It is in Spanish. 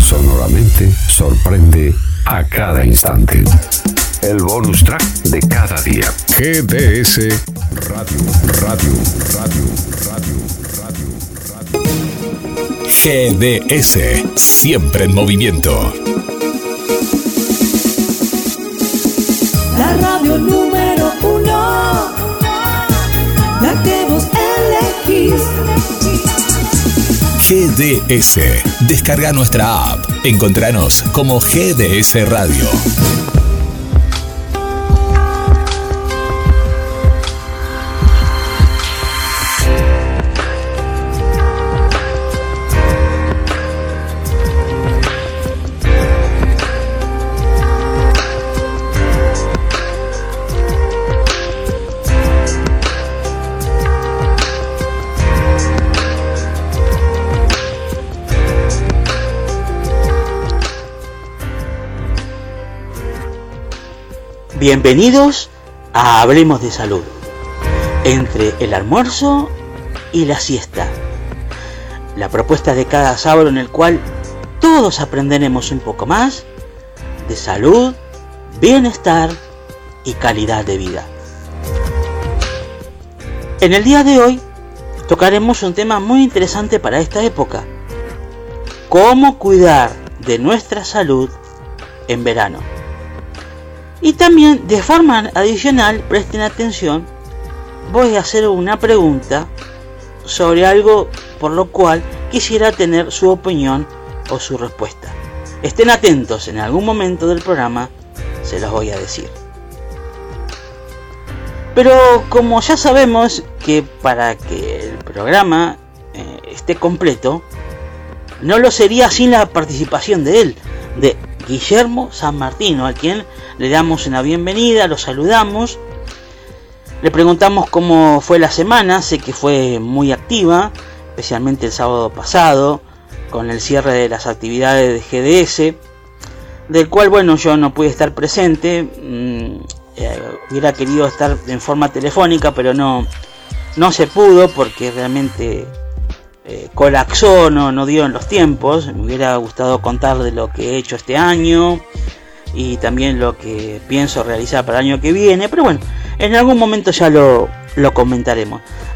Sonoramente sorprende a cada instante. El bonus track de cada día. GDS Radio, Radio, Radio, Radio, Radio, Radio. GDS, siempre en movimiento. La radio número uno, la que vos. GDS. Descarga nuestra app. Encontranos como GDS Radio. Bienvenidos a Hablemos de Salud, entre el almuerzo y la siesta. La propuesta de cada sábado en el cual todos aprenderemos un poco más de salud, bienestar y calidad de vida. En el día de hoy tocaremos un tema muy interesante para esta época. Cómo cuidar de nuestra salud en verano. Y también de forma adicional, presten atención, voy a hacer una pregunta sobre algo por lo cual quisiera tener su opinión o su respuesta. Estén atentos, en algún momento del programa se los voy a decir. Pero como ya sabemos que para que el programa eh, esté completo, no lo sería sin la participación de él, de Guillermo San Martino, a quien le damos una bienvenida, lo saludamos, le preguntamos cómo fue la semana, sé que fue muy activa, especialmente el sábado pasado, con el cierre de las actividades de GDS, del cual, bueno, yo no pude estar presente, mm, eh, hubiera querido estar en forma telefónica, pero no, no se pudo porque realmente eh, colapsó, no, no dio en los tiempos. Me hubiera gustado contar de lo que he hecho este año y también lo que pienso realizar para el año que viene, pero bueno, en algún momento ya lo, lo comentaremos.